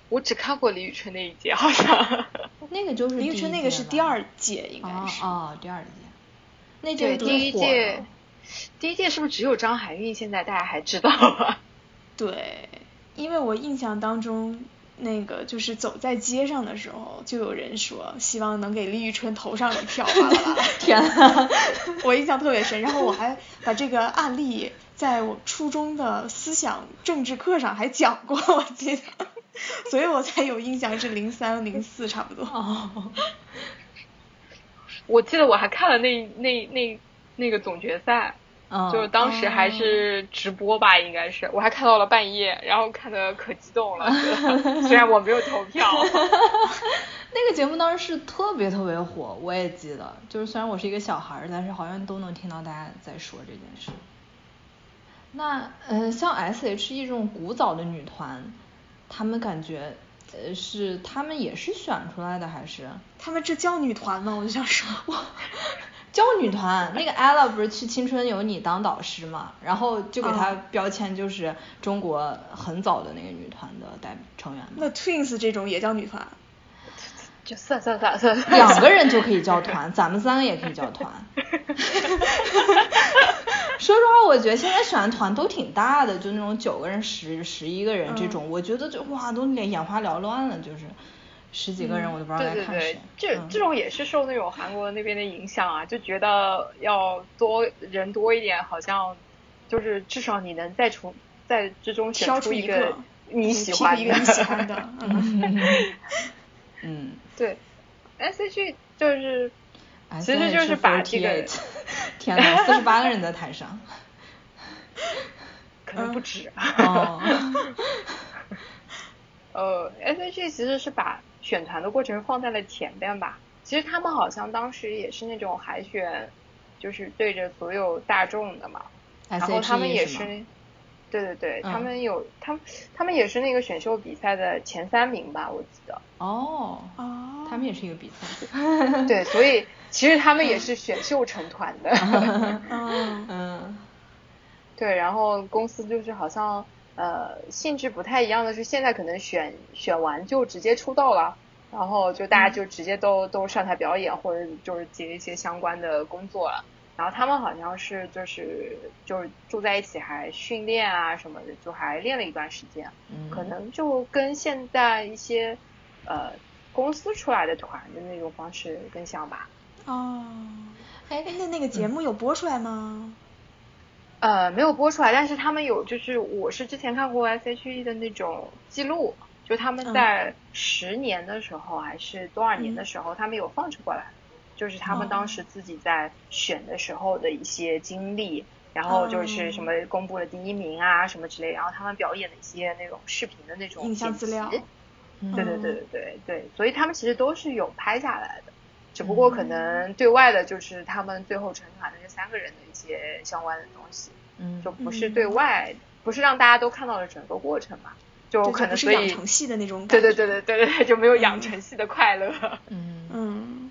我只看过李宇春那一届，好像。[LAUGHS]
那个就是
李宇春那个是第二届，应该是。
哦，第二届。那届
第一届，第一届是不是只有张含韵？现在大家还知道吗？[LAUGHS]
对，因为我印象当中，那个就是走在街上的时候，就有人说希望能给李宇春投上一票。[LAUGHS]
天呐，
我印象特别深。然后我还把这个案例在我初中的思想政治课上还讲过，我记得。[LAUGHS] 所以我才有印象是零三零四差不多。
哦。
我记得我还看了那那那那个总决赛，就是当时还是直播吧，应该是，我还看到了半夜，然后看的可激动了。[LAUGHS] 虽然我没有投票。[LAUGHS]
那个节目当时是特别特别火，我也记得，就是虽然我是一个小孩儿，但是好像都能听到大家在说这件事。那呃，像 S.H.E 这种古早的女团。他们感觉，呃，是他们也是选出来的还是？
他们这叫女团吗？我就想说，[LAUGHS]
叫女团。那个 ella 不是去青春有你当导师嘛，然后就给她标签就是中国很早的那个女团的代成员。
那 twins 这种也叫女团？
就算算算算，
两个人就可以叫团，咱们三个也可以叫团。[LAUGHS] 说实话，我觉得现在选的团都挺大的，就那种九个人、十十一个人这种，我觉得就哇，都眼眼花缭乱了，就是十几个人我都不知道该看谁。
这这种也是受那种韩国那边的影响啊，就觉得要多人多一点，好像就是至少你能再从在之中选
出
一
个
你喜欢
的。喜欢的。
嗯。[LAUGHS]
对，S H 就是，其实就是把这个，[LAUGHS]
天呐，四十八个人在台上，
可能不止。
哦。
呃，S H 其实是把选团的过程放在了前边吧。其实他们好像当时也是那种海选，就是对着所有大众的嘛。然后他们也是。对对对，他们有他们他们也是那个选秀比赛的前三名吧，我记得。
哦哦，他们也是一个比赛。[LAUGHS]
对，所以其实他们也是选秀成团的。[LAUGHS]
嗯嗯。[LAUGHS]
对，然后公司就是好像呃性质不太一样的是，现在可能选选完就直接出道了，然后就大家就直接都都上台表演，或者就是接一些相关的工作了。然后他们好像是就是就是住在一起还训练啊什么的，就还练了一段时间，可能就跟现在一些呃公司出来的团的那种方式更像吧。
哦，哎，那那个节目有播出来吗？
呃，没有播出来，但是他们有，就是我是之前看过 S.H.E 的那种记录，就他们在十年的时候还是多少年的时候，他们有放出过来。就是他们当时自己在选的时候的一些经历，然后就是什么公布了第一名啊什么之类，然后他们表演的一些那种视频的那种
影像资料，
对对对对对对，所以他们其实都是有拍下来的，只不过可能对外的就是他们最后成团的这三个人的一些相关的东西，
嗯，
就不是对外，不是让大家都看到了整个过程嘛，就可能所以
养成系的那种，
对对对对对对，就没有养成系的快乐，
嗯。
嗯。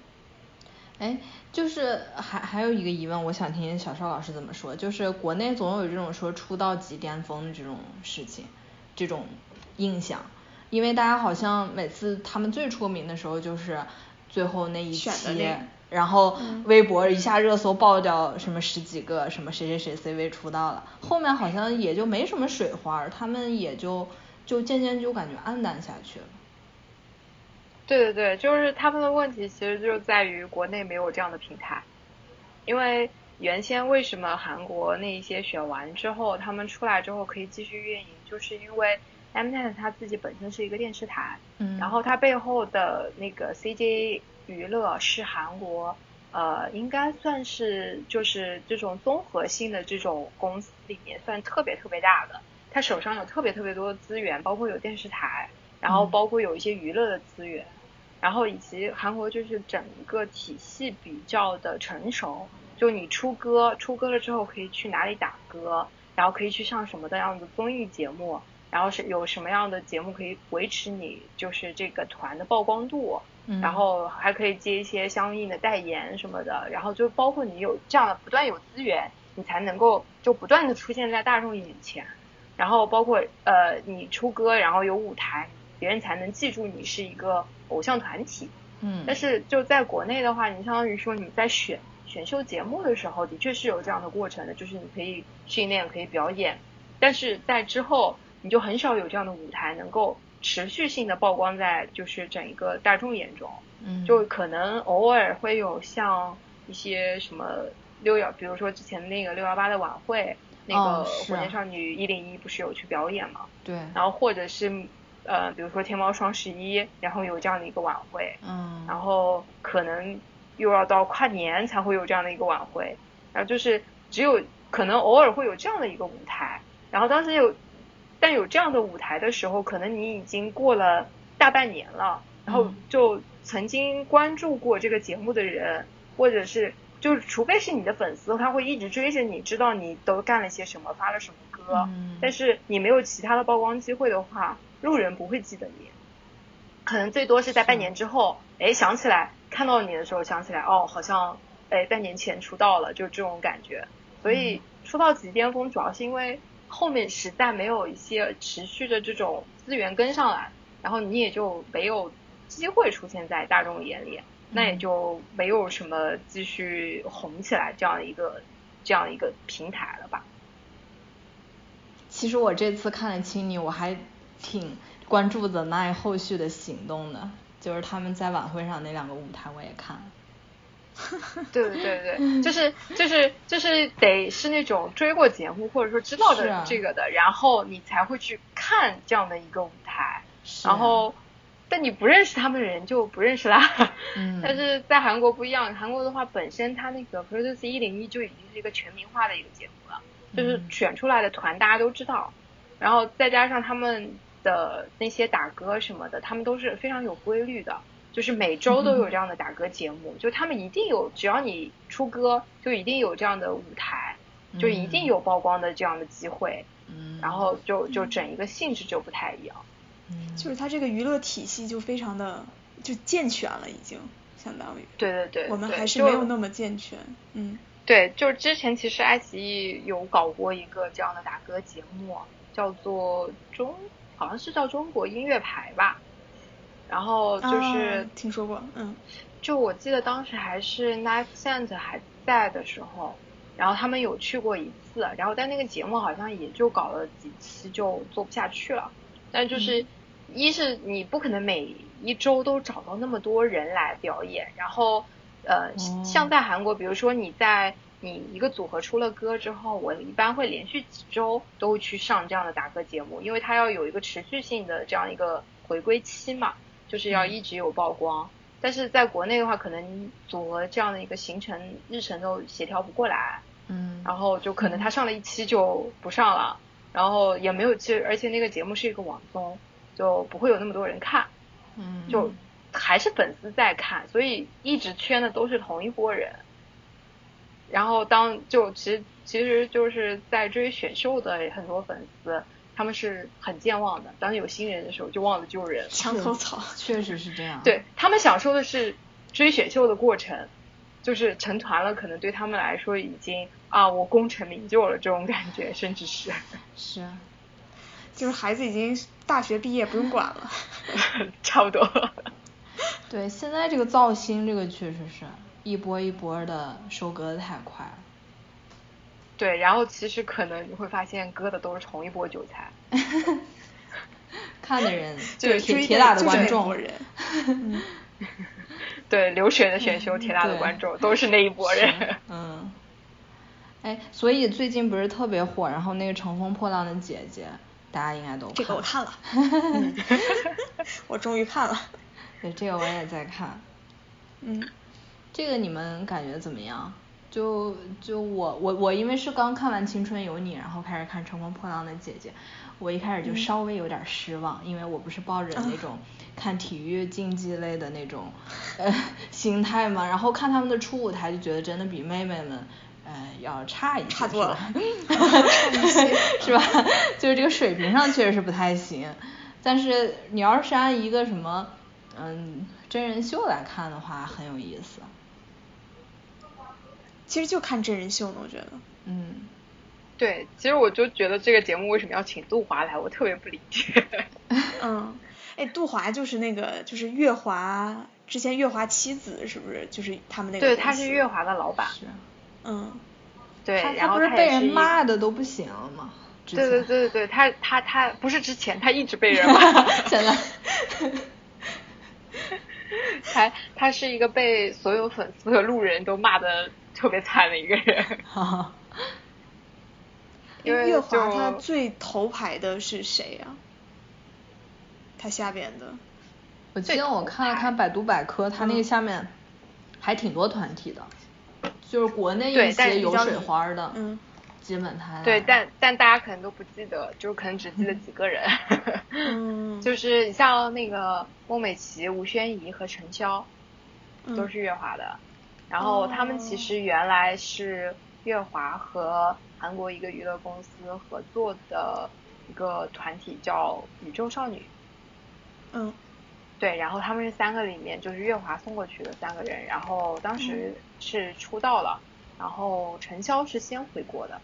哎，就是还还有一个疑问，我想听听小邵老师怎么说。就是国内总有这种说出道即巅峰的这种事情，这种印象，因为大家好像每次他们最出名的时候就是最后那一期，然后微博一下热搜爆掉什么十几个什么谁谁谁 C 位出道了，后面好像也就没什么水花，他们也就就渐渐就感觉黯淡下去了。
对对对，就是他们的问题其实就在于国内没有这样的平台，因为原先为什么韩国那一些选完之后，他们出来之后可以继续运营，就是因为 Mnet 它自己本身是一个电视台，
嗯，
然后它背后的那个 CJ 娱乐是韩国。呃，应该算是就是这种综合性的这种公司里面算特别特别大的，他手上有特别特别多的资源，包括有电视台，然后包括有一些娱乐的资源，然后以及韩国就是整个体系比较的成熟，就你出歌出歌了之后可以去哪里打歌，然后可以去上什么的样子综艺节目，然后是有什么样的节目可以维持你就是这个团的曝光度。然后还可以接一些相应的代言什么的，然后就包括你有这样的不断有资源，你才能够就不断的出现在大众眼前，然后包括呃你出歌，然后有舞台，别人才能记住你是一个偶像团体。
嗯。
但是就在国内的话，你相当于说你在选选秀节目的时候，的确是有这样的过程的，就是你可以训练，可以表演，但是在之后你就很少有这样的舞台能够。持续性的曝光在就是整一个大众眼中，
嗯，
就可能偶尔会有像一些什么六幺，比如说之前那个六幺八的晚会，那个火箭少女一零一不是有去表演嘛？
对。
然后或者是呃，比如说天猫双十一，然后有这样的一个晚会，
嗯。
然后可能又要到跨年才会有这样的一个晚会，然后就是只有可能偶尔会有这样的一个舞台，然后当时有。但有这样的舞台的时候，可能你已经过了大半年了，然后就曾经关注过这个节目的人，或者是就除非是你的粉丝，他会一直追着你，知道你都干了些什么，发了什么歌。但是你没有其他的曝光机会的话，路人不会记得你，可能最多是在半年之后，哎想起来看到你的时候想起来，哦好像哎半年前出道了，就这种感觉。所以出道即巅峰，主要是因为。后面实在没有一些持续的这种资源跟上来，然后你也就没有机会出现在大众眼里，那也就没有什么继续红起来这样一个这样一个平台了吧。
其实我这次看了青你，我还挺关注 The Nine 后续的行动的，就是他们在晚会上那两个舞台我也看了。[LAUGHS]
对对对对，就是就是就是得是那种追过节目或者说知道的这个的，然后你才会去看这样的一个舞台。然后，但你不认识他们的人就不认识啦。
嗯。
但是在韩国不一样，韩国的话本身它那个 Produce 一零一就已经是一个全民化的一个节目了，就是选出来的团大家都知道，然后再加上他们的那些打歌什么的，他们都是非常有规律的。就是每周都有这样的打歌节目，就他们一定有，只要你出歌，就一定有这样的舞台，就一定有曝光的这样的机会。
嗯，
然后就就整一个性质就不太一样。
嗯，
就是它这个娱乐体系就非常的就健全了，已经相当于。
对对对。
我们还是没有那么健全。嗯。
对，就是之前其实爱奇艺有搞过一个这样的打歌节目，叫做中，好像是叫中国音乐牌吧。然后就是
听说过，嗯，
就我记得当时还是 Nine Cent 还在的时候，然后他们有去过一次，然后但那个节目好像也就搞了几期就做不下去了。但就是一是你不可能每一周都找到那么多人来表演，然后呃像在韩国，比如说你在你一个组合出了歌之后，我一般会连续几周都会去上这样的打歌节目，因为它要有一个持续性的这样一个回归期嘛。就是要一直有曝光，但是在国内的话，可能组合这样的一个行程日程都协调不过来，
嗯，
然后就可能他上了一期就不上了，然后也没有，其实而且那个节目是一个网综，就不会有那么多人看，
嗯，
就还是粉丝在看，所以一直圈的都是同一波人，然后当就其实其实就是在追选秀的很多粉丝。他们是很健忘的，当有新人的时候就忘了旧人，
墙头草，
确实是这样。
对他们享受的是追选秀的过程，就是成团了，可能对他们来说已经啊，我功成名就了这种感觉，甚至是 [LAUGHS]
是，[LAUGHS]
就是孩子已经大学毕业不用管了，[LAUGHS]
差不多。
对，现在这个造星，这个确实是一波一波的收割的太快了。
对，然后其实可能你会发现割的都是同一波韭菜。[LAUGHS]
看的人 [LAUGHS]
就是
铁铁打的观众。[LAUGHS]
对，流血的选秀，铁打的观众都是那一波人。
嗯。哎，所以最近不是特别火，然后那个《乘风破浪的姐姐》，大家应该都
这个我看了，我终于看了。
对，这个我也在看。
嗯。
这个你们感觉怎么样？就就我我我因为是刚看完《青春有你》，然后开始看《乘风破浪的姐姐》，我一开始就稍微有点失望，因为我不是抱着那种 [LAUGHS] 看体育竞技类的那种呃心态嘛，然后看他们的初舞台就觉得真的比妹妹们。呃，要差一些，
差多了 [LAUGHS] [LAUGHS]
是吧？就是这个水平上确实是不太行。但是你要是按一个什么，嗯，真人秀来看的话，很有意思。
其实就看真人秀呢，我觉得。
嗯。
对，其实我就觉得这个节目为什么要请杜华来，我特别不理解。[LAUGHS]
嗯，哎，杜华就是那个，就是月华之前月华妻子是不是？就是他们那个。
对，他是月华的老板。
是。
嗯，
对，
他不是被人骂的都不行了吗？
对对对对对，他他他不是之前他一直被人骂，[LAUGHS]
现在，
他他是一个被所有粉丝和路人都骂的特别惨的一个人。[LAUGHS] 因为
月华他最头牌的是谁呀？他下边的，
我记得我看了看百度百科，他那个下面还挺多团体的。就是国内一些有水花的，
嗯，
基本他
对，但但大家可能都不记得，就是可能只记得几个人，
嗯，[LAUGHS]
就是像那个孟美岐、吴宣仪和陈潇，都是月华的，然后他们其实原来是乐华和韩国一个娱乐公司合作的一个团体，叫宇宙少女，
嗯。
对，然后他们是三个里面就是月华送过去的三个人，然后当时是出道了，然后陈潇是先回国的，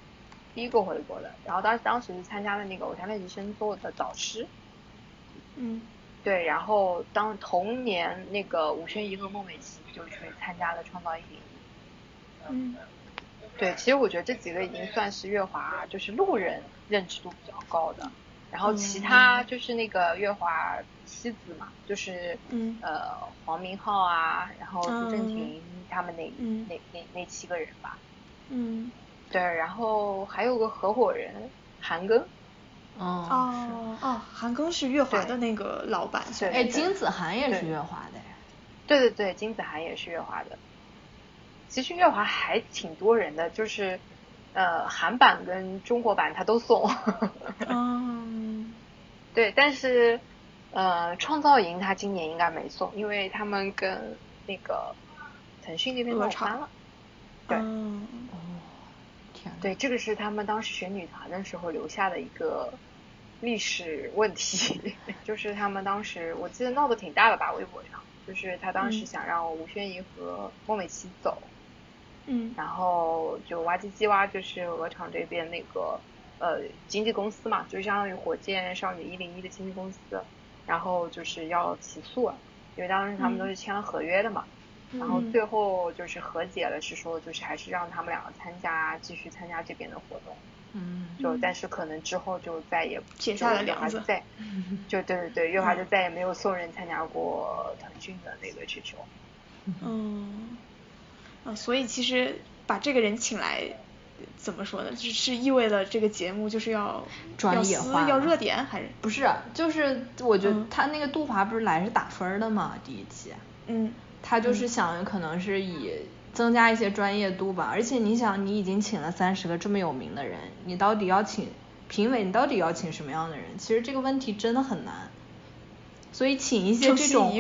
第一个回国的，然后当当时是参加了那个偶像练习生做的导师，
嗯，
对，然后当同年那个吴宣仪和孟美岐就去参加了创造一零一，
嗯，
对，其实我觉得这几个已经算是月华就是路人认知度比较高的，然后其他就是那个月华。妻子嘛，就是呃黄明昊啊，然后朱正廷他们那那那那七个人吧。
嗯。
对，然后还有个合伙人韩庚。
哦。
哦哦，韩庚是月华的那个老板。
对。
哎，金子涵也是月华的。
对对对，金子涵也是月华的。其实月华还挺多人的，就是呃韩版跟中国版他都送。
嗯。[LAUGHS]
对，但是。呃，创造营他今年应该没送，因为他们跟那个腾讯那边闹翻了。对。
哦。
天。
对，这个是他们当时选女团的时候留下的一个历史问题，[LAUGHS] 就是他们当时我记得闹得挺大的吧，微博上，就是他当时想让吴宣仪和孟美岐走。
嗯。
然后就哇唧唧哇，就是鹅厂这边那个呃经纪公司嘛，就相当于火箭少女一零一的经纪公司。然后就是要起诉，因为当时他们都是签了合约的嘛。然后最后就是和解了，是说就是还是让他们两个参加，继续参加这边的活动。
嗯。
就但是可能之后就再也
结下了梁子。
再，就对对对，月华就再也没有送人参加过腾讯的那个去球。
嗯。啊，所以其实把这个人请来。怎么说呢？就是意味着这个节目就是要
专业化，
要热点还是
不是？就是我觉得他那个杜华不是来是打分的嘛，第一期。
嗯。
他就是想可能是以增加一些专业度吧，而且你想，你已经请了三十个这么有名的人，你到底要请评委？你到底要请什么样的人？其实这个问题真的很难。所以请一些这种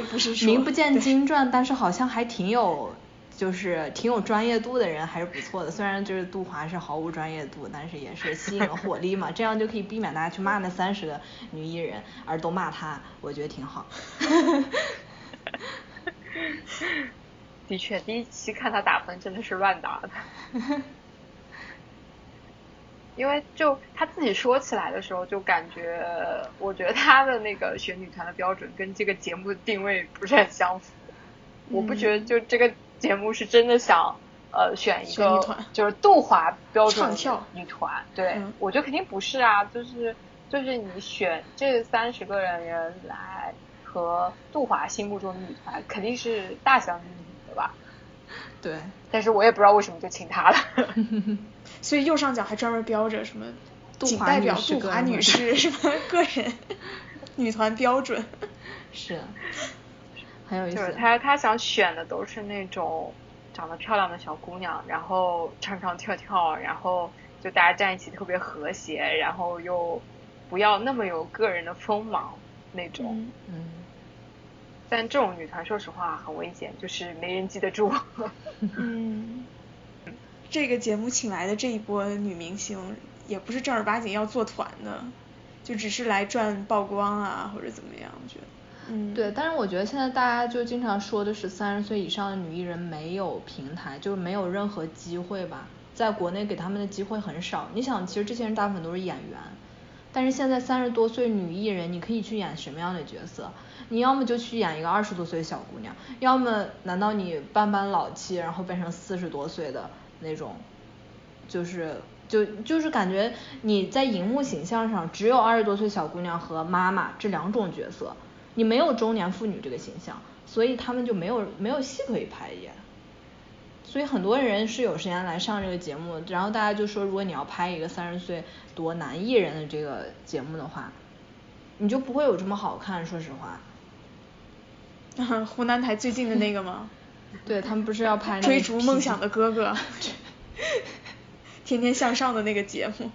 名不见经传，但是好像还挺有。就是挺有专业度的人还是不错的，虽然就是杜华是毫无专业度，但是也是吸引了火力嘛，[LAUGHS] 这样就可以避免大家去骂那三十个女艺人，而都骂她，我觉得挺好。
的确，第一期看他打分真的是乱打的，[LAUGHS] 因为就他自己说起来的时候，就感觉我觉得他的那个选女团的标准跟这个节目的定位不是很相符，我不觉得就这个。节目是真的想呃选一个就是杜华标准女团，对，我觉得肯定不是啊，就是就就是你选这三十个人人来和杜华心目中的女团，肯定是大相径庭的吧？
对。
但是我也不知道为什么就请她了。[LAUGHS]
所以右上角还专门标着什么，
仅
代表杜华女士 [LAUGHS] 什么个人女团标准。
是。很有意思。
就是他他想选的都是那种长得漂亮的小姑娘，然后唱唱跳跳，然后就大家站一起特别和谐，然后又不要那么有个人的锋芒那种。
嗯。
但这种女团说实话很危险，就是没人记得住。[LAUGHS]
嗯。这个节目请来的这一波女明星也不是正儿八经要做团的，就只是来赚曝光啊或者怎么样，我觉得。
嗯，对，但是我觉得现在大家就经常说的是三十岁以上的女艺人没有平台，就是没有任何机会吧，在国内给他们的机会很少。你想，其实这些人大部分都是演员，但是现在三十多岁女艺人，你可以去演什么样的角色？你要么就去演一个二十多岁小姑娘，要么难道你扮扮老气，然后变成四十多岁的那种，就是就就是感觉你在荧幕形象上只有二十多岁小姑娘和妈妈这两种角色。你没有中年妇女这个形象，所以他们就没有没有戏可以拍演。所以很多人是有时间来上这个节目，然后大家就说，如果你要拍一个三十岁多男艺人的这个节目的话，你就不会有这么好看，说实话。[LAUGHS]
湖南台最近的那个吗？[LAUGHS]
对他们不是要拍
追逐梦想的哥哥，[LAUGHS] 天天向上的那个节目。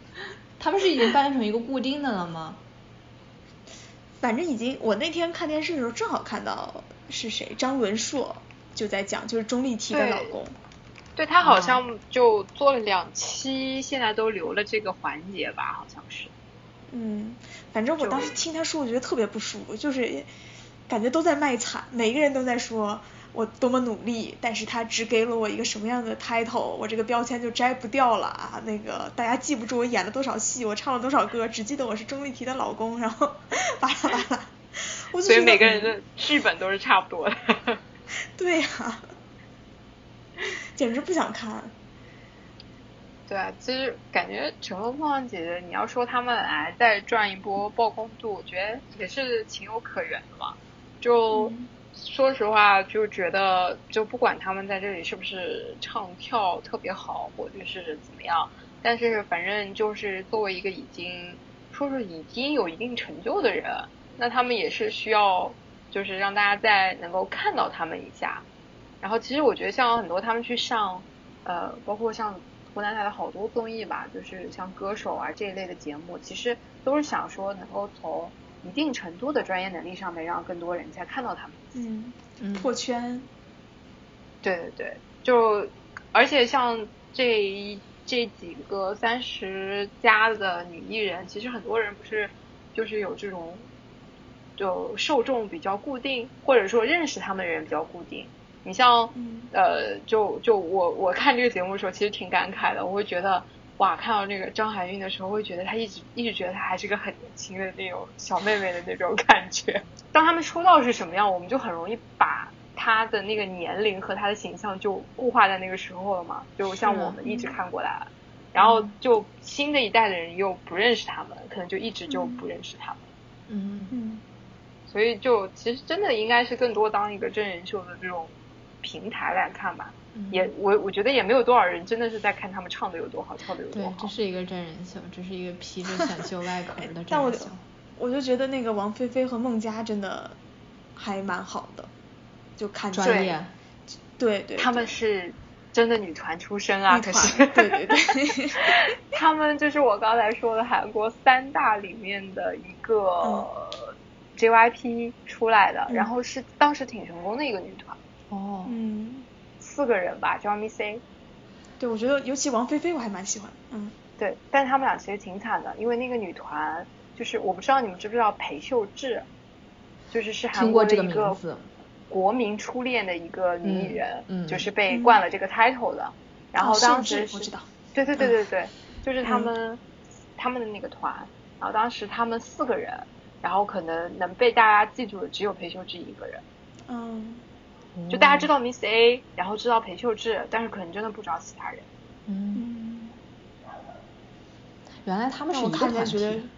他们是已经扮成一个固定的了吗？
反正已经，我那天看电视的时候正好看到是谁，张伦硕就在讲，就是钟丽缇的老公。
对他好像就做了两期，现在都留了这个环节吧，好像是。
嗯，反正我当时听他说，我觉得特别不舒服，就是感觉都在卖惨，每个人都在说。我多么努力，但是他只给了我一个什么样的 title，我这个标签就摘不掉了啊！那个大家记不住我演了多少戏，我唱了多少歌，只记得我是钟丽缇的老公，然后巴拉巴拉。
所以每个人的剧本都是差不多的。[LAUGHS]
对呀，简直不想看。
对啊，其实感觉《乘风破浪姐姐》，你要说他们来再赚一波曝光度，我觉得也是情有可原的嘛，就。说实话，就觉得就不管他们在这里是不是唱跳特别好，或者是怎么样，但是反正就是作为一个已经说是已经有一定成就的人，那他们也是需要就是让大家再能够看到他们一下。然后其实我觉得像很多他们去上呃，包括像湖南台的好多综艺吧，就是像歌手啊这一类的节目，其实都是想说能够从。一定程度的专业能力上面，让更多人才看到他
们。嗯，破圈。
对对对，就而且像这一这几个三十加的女艺人，其实很多人不是就是有这种，就受众比较固定，或者说认识他们的人比较固定。你像呃，就就我我看这个节目的时候，其实挺感慨的，我会觉得。哇，看到那个张含韵的时候，会觉得她一直一直觉得她还是个很年轻的那种小妹妹的那种感觉。当他们出道是什么样，我们就很容易把她的那个年龄和她的形象就固化在那个时候了嘛。就像我们一直看过来，然后就新的一代的人又不认识他们，可能就一直就不认识他们。
嗯嗯。
所以就其实真的应该是更多当一个真人秀的这种平台来看吧。也我我觉得也没有多少人真的是在看他们唱的有多好，跳的有多好。
对，这是一个真人秀，这是一个披着选秀外壳的 [LAUGHS] 真人秀。
但我我就觉得那个王菲菲和孟佳真的还蛮好的，就看
专业。
对对。
他们是真的女团出身啊，
可
是。
对对对。[LAUGHS]
他们就是我刚才说的韩国三大里面的一个 JYP 出来的，然后是当时挺成功的一个女团。
哦。
嗯。
四个人吧，叫 Miss A。
对，我觉得尤其王菲菲我还蛮喜欢。嗯，
对，但是他们俩其实挺惨的，因为那个女团就是我不知道你们知不知道裴秀智，就是是韩国的一个国民初恋的一个女艺人，就是被冠了这个 title 的。然后当时
我知道。
对对对对对，就是他们他们的那个团，然后当时他们四个人，然后可能能被大家记住的只有裴秀智一个人。
嗯。
就大家知道 Miss A，然后知道裴秀智，但是可能真的不知道其他人。
嗯。原来他们是一个
团体。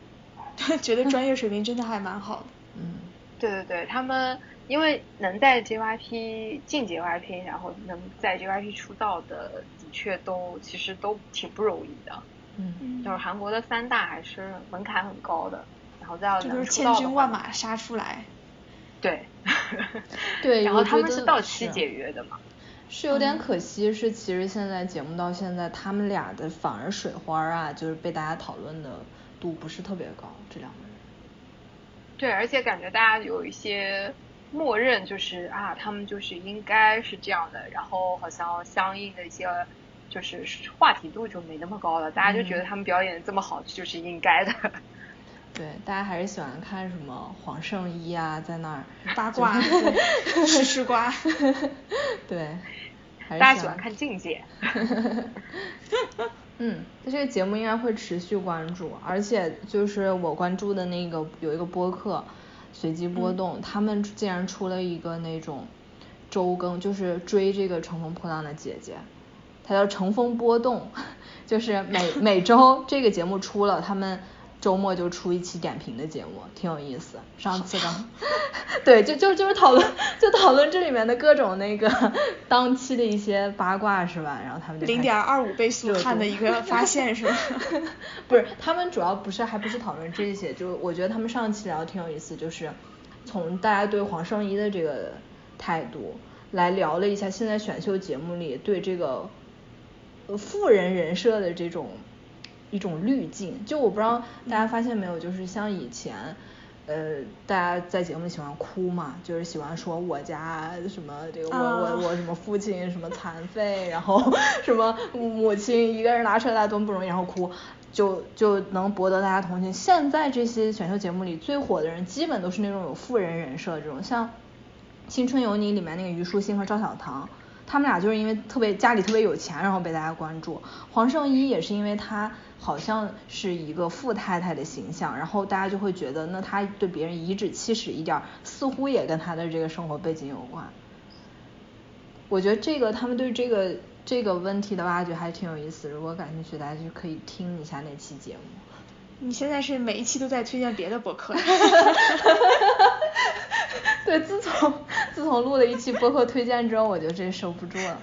[LAUGHS] 觉得专业水平真的还蛮好的。
嗯，
对对对，他们因为能在 JYP 进 JYP，然后能在 JYP 出道的，的确都其实都挺不容易的。
嗯，
就是韩国的三大还是门槛很高的，然后再要
能出道千军万马杀出来。
对。
对，
然后他们是到期解约的嘛。
是有点可惜，是其实现在节目到现在，他们俩的反而水花啊，就是被大家讨论的度不是特别高，这两个人。
对，而且感觉大家有一些默认，就是啊，他们就是应该是这样的，然后好像相应的一些就是话题度就没那么高了，大家就觉得他们表演这么好，就是应该的。
对，大家还是喜欢看什么黄圣依啊，在那儿
八卦，[LAUGHS] 吃吃瓜。[LAUGHS]
对。
大家喜欢看境界。[LAUGHS]
嗯，那这个节目应该会持续关注，而且就是我关注的那个有一个播客，随机波动，他们竟然出了一个那种周更，就是追这个乘风破浪的姐姐，它叫乘风波动，就是每每周这个节目出了，他们。周末就出一期点评的节目，挺有意思。上次刚，[LAUGHS] 对，就就就是讨论，就讨论这里面的各种那个 [LAUGHS] 当期的一些八卦是吧？然后他们就
零点二五倍速看的一个发现是吧？[LAUGHS]
不是，他们主要不是还不是讨论这些，就我觉得他们上期聊的挺有意思，就是从大家对黄圣依的这个态度来聊了一下现在选秀节目里对这个富人人设的这种。一种滤镜，就我不知道大家发现没有，就是像以前，呃，大家在节目里喜欢哭嘛，就是喜欢说我家什么这个我我我什么父亲什么残废，然后什么母亲一个人拿车来多么不容易，然后哭，就就能博得大家同情。现在这些选秀节目里最火的人，基本都是那种有富人人设这种，像《青春有你》里面那个虞书欣和赵小棠。他们俩就是因为特别家里特别有钱，然后被大家关注。黄圣依也是因为她好像是一个富太太的形象，然后大家就会觉得，那她对别人颐指气使一点，似乎也跟她的这个生活背景有关。我觉得这个他们对这个这个问题的挖掘还挺有意思，如果感兴趣，大家就可以听一下那期节目。
你现在是每一期都在推荐别的博客？[LAUGHS] [LAUGHS]
对，自从自从录了一期播客推荐之后，我就真收不住了。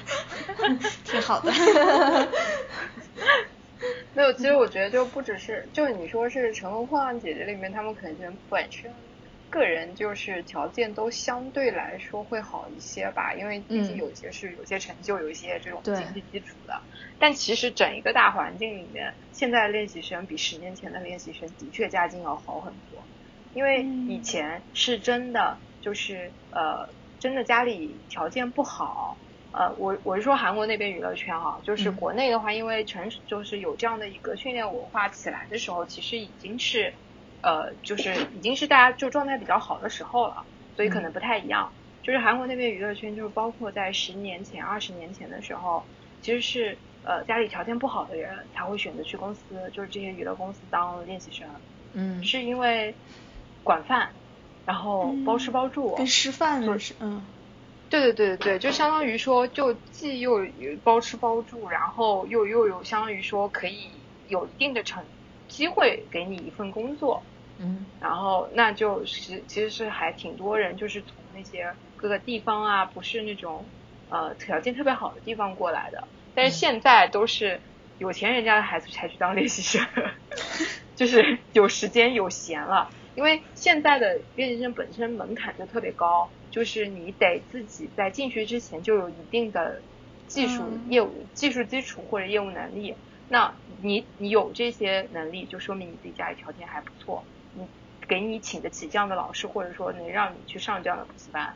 [LAUGHS]
挺好的。[LAUGHS]
没有，其实我觉得就不只是，就是你说是《乘风破浪姐姐》里面，他们可能本身个人就是条件都相对来说会好一些吧，因为毕竟有些是有些成就，有一些这种经济基础的。但其实整一个大环境里面，现在的练习生比十年前的练习生的确家境要好很多。因为以前是真的，就是呃，真的家里条件不好，呃，我我是说韩国那边娱乐圈哈，就是国内的话，因为成就是有这样的一个训练文化起来的时候，其实已经是，呃，就是已经是大家就状态比较好的时候了，所以可能不太一样。就是韩国那边娱乐圈，就是包括在十年前、二十年前的时候，其实是呃家里条件不好的人才会选择去公司，就是这些娱乐公司当练习生，
嗯，
是因为。管饭，然后包吃包住，
跟师范就是，嗯，
对对对对对，就相当于说，就既又包吃包住，然后又又有相当于说可以有一定的成机会给你一份工作，
嗯，
然后那就是其实是还挺多人就是从那些各个地方啊，不是那种呃条件特别好的地方过来的，但是现在都是有钱人家的孩子才去当练习生，[LAUGHS] 就是有时间有闲了。因为现在的练习生本身门槛就特别高，就是你得自己在进去之前就有一定的技术业务、技术基础或者业务能力。那你你有这些能力，就说明你自己家里条件还不错，你给你请得起这样的老师，或者说能让你去上这样的补习班。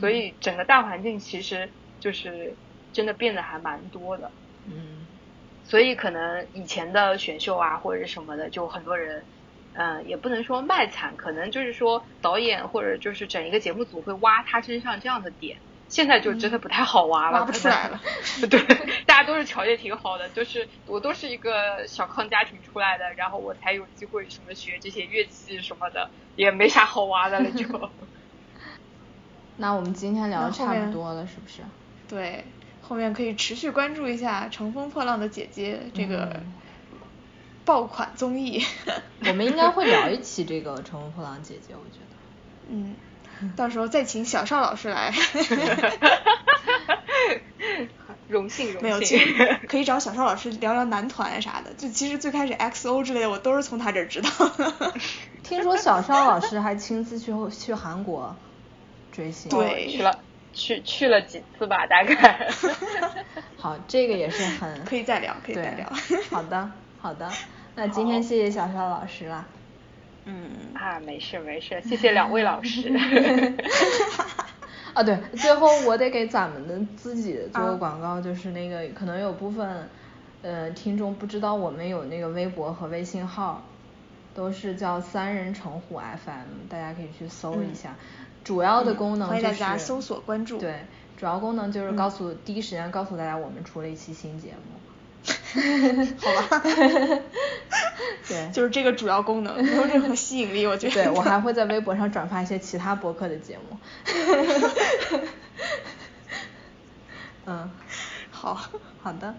所以整个大环境其实就是真的变得还蛮多的。
嗯。
所以可能以前的选秀啊或者是什么的，就很多人。嗯，也不能说卖惨，可能就是说导演或者就是整一个节目组会挖他身上这样的点，现在就真的不太好挖了，
挖不出来了。[LAUGHS]
对，大家都是条件挺好的，就是我都是一个小康家庭出来的，然后我才有机会什么学这些乐器什么的，也没啥好挖的了就。[LAUGHS]
那我们今天聊的差不多了，是不是？
对，后面可以持续关注一下《乘风破浪的姐姐》这个。爆款综艺。[LAUGHS]
我们应该会聊一期这个《乘风破浪姐姐》，我觉得。
嗯，到时候再请小邵老师来。[LAUGHS]
荣幸荣幸。
没有，其实可以找小邵老师聊聊男团啥的。就其实最开始 XO 之类的，我都是从他这儿知道的。[LAUGHS]
听说小邵老师还亲自去去韩国追星。
对，
去了去去了几次吧，大概。
好，这个也是很。
可以再聊，可以再聊。
好的，好的。那今天谢谢小邵老师了。
嗯。
啊，没事没事，谢谢两位老师。
啊 [LAUGHS] 对，最后我得给咱们的自己做个广告，就是那个可能有部分呃听众不知道我们有那个微博和微信号，都是叫三人成虎 FM，大家可以去搜一下。主要的功能就是。
欢迎大家搜索关注。
对，主要功能就是告诉第一时间告诉大家我们出了一期新节目。[LAUGHS]
好吧。[LAUGHS]
对。
就是这个主要功能，没有任何吸引力，我觉得。
对，我还会在微博上转发一些其他博客的节目。[LAUGHS] 嗯，
好，
好的。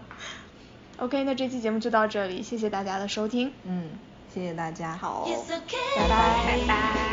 OK，那这期节目就到这里，谢谢大家的收听。
嗯，谢谢大家。
好，
拜拜。
拜拜。